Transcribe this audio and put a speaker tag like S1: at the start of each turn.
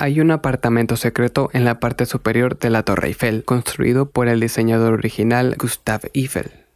S1: Hay un apartamento secreto en la parte superior de la Torre Eiffel, construido por el diseñador original Gustave Eiffel.